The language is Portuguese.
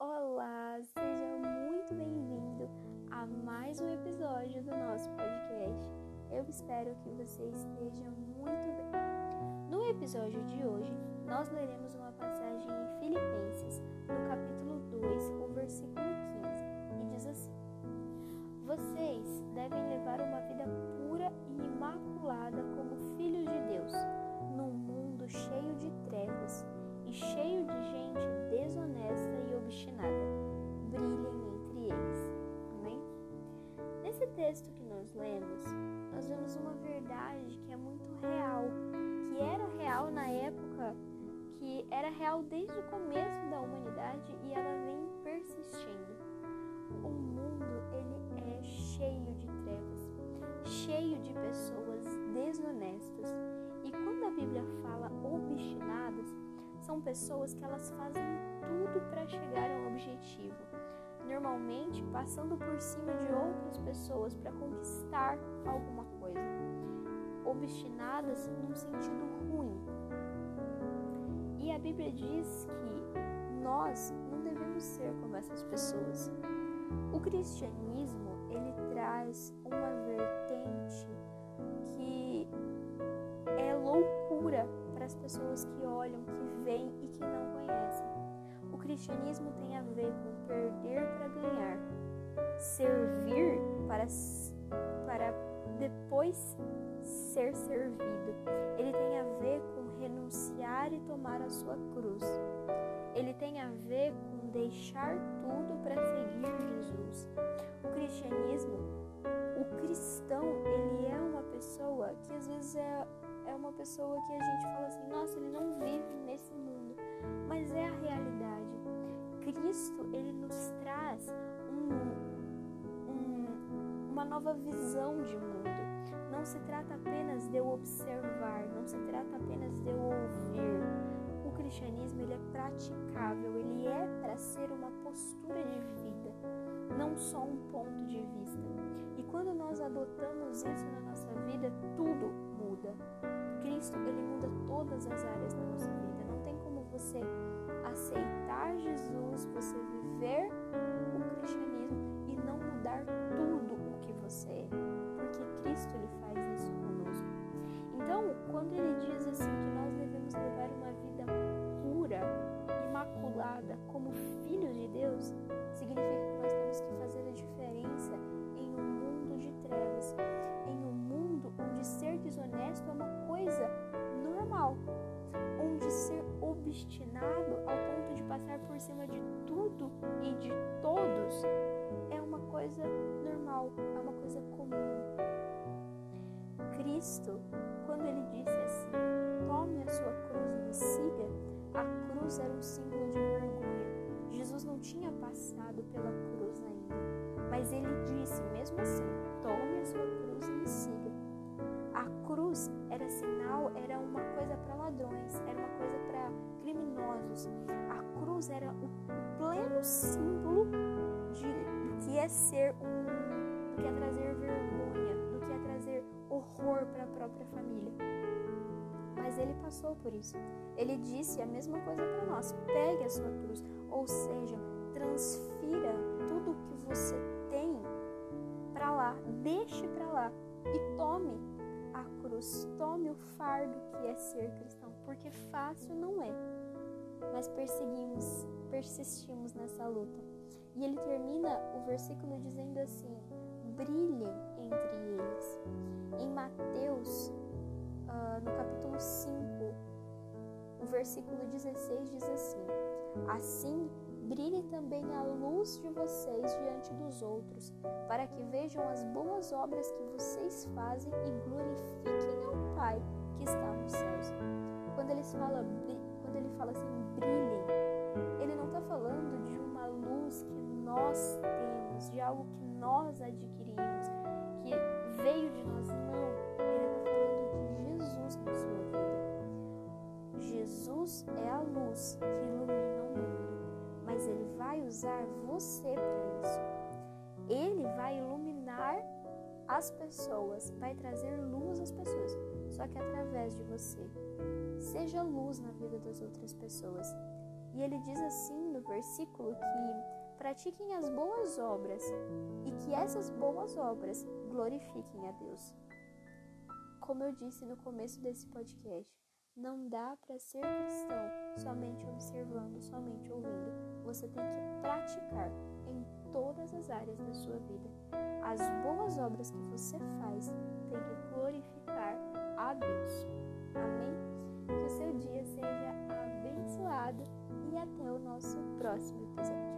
Olá, seja muito bem-vindo a mais um episódio do nosso podcast. Eu espero que você esteja muito bem. No episódio de hoje, nós leremos uma passagem em Filipenses, no capítulo 2, o versículo 15, e diz assim: Vocês devem levar texto que nós lemos, nós vemos uma verdade que é muito real, que era real na época, que era real desde o começo da humanidade e ela vem persistindo. O mundo ele é cheio de trevas, cheio de pessoas desonestas. E quando a Bíblia fala obstinadas, são pessoas que elas fazem tudo para chegar a um objetivo, normalmente passando por cima de outras pessoas para conquistar alguma coisa. Obstinadas num sentido ruim. E a Bíblia diz que nós não devemos ser como essas pessoas. O cristianismo, ele traz uma vertente que é loucura para as pessoas que olham, que veem e que não conhecem. O cristianismo tem a ver com perder para ganhar, servir para, para depois ser servido. Ele tem a ver com renunciar e tomar a sua cruz. Ele tem a ver com deixar tudo para seguir Jesus. O cristianismo, o cristão, ele é uma pessoa que às vezes é é uma pessoa que a gente fala assim, nossa, ele não vive nesse mundo, mas é a realidade. Cristo, ele nos traz um, um, uma nova visão de mundo. Não se trata apenas de eu observar, não se trata apenas de eu ouvir. O cristianismo ele é praticável, ele é para ser uma postura de vida, não só um ponto de vista. E quando nós adotamos isso na nossa vida, tudo muda. Cristo, ele muda todas as áreas obstinado ao ponto de passar por cima de tudo e de todos é uma coisa normal, é uma coisa comum. Cristo, quando ele disse assim: tome a sua cruz e me siga, a cruz era um símbolo de vergonha. Jesus não tinha passado pela cruz ainda, mas ele disse, mesmo assim, tome a sua cruz e me siga. A cruz era sinal, era uma coisa para ladrões, era uma coisa para criminosos. A cruz era o pleno símbolo de, do que é ser um, do que é trazer vergonha, do que é trazer horror para a própria família. Mas ele passou por isso. Ele disse a mesma coisa para nós: pegue a sua cruz, ou seja, transfira tudo que você tem para lá, deixe para lá e tome a cruz, tome o fardo que é ser cristão, porque fácil não é. Mas perseguimos, persistimos nessa luta. E ele termina o versículo dizendo assim: brilhem entre eles. Em Mateus, uh, no capítulo 5, o versículo 16 diz assim: Assim brilhe também a luz de vocês diante dos outros, para que vejam as boas obras que vocês fazem e glorifiquem ao Pai que está nos céus. Quando ele fala, quando ele fala assim, brilhem, ele não está falando de uma luz que nós temos, de algo que nós adquirimos, que veio de nós, não. Ele está falando de Jesus na sua vida. Jesus é a luz que ilumina mas ele vai usar você para isso. Ele vai iluminar as pessoas, vai trazer luz às pessoas, só que através de você. Seja luz na vida das outras pessoas. E ele diz assim no versículo que pratiquem as boas obras e que essas boas obras glorifiquem a Deus. Como eu disse no começo desse podcast, não dá para ser cristão somente observando, somente ouvindo. Você tem que praticar em todas as áreas da sua vida. As boas obras que você faz têm que glorificar a Deus. Amém? Que o seu dia seja abençoado e até o nosso próximo episódio.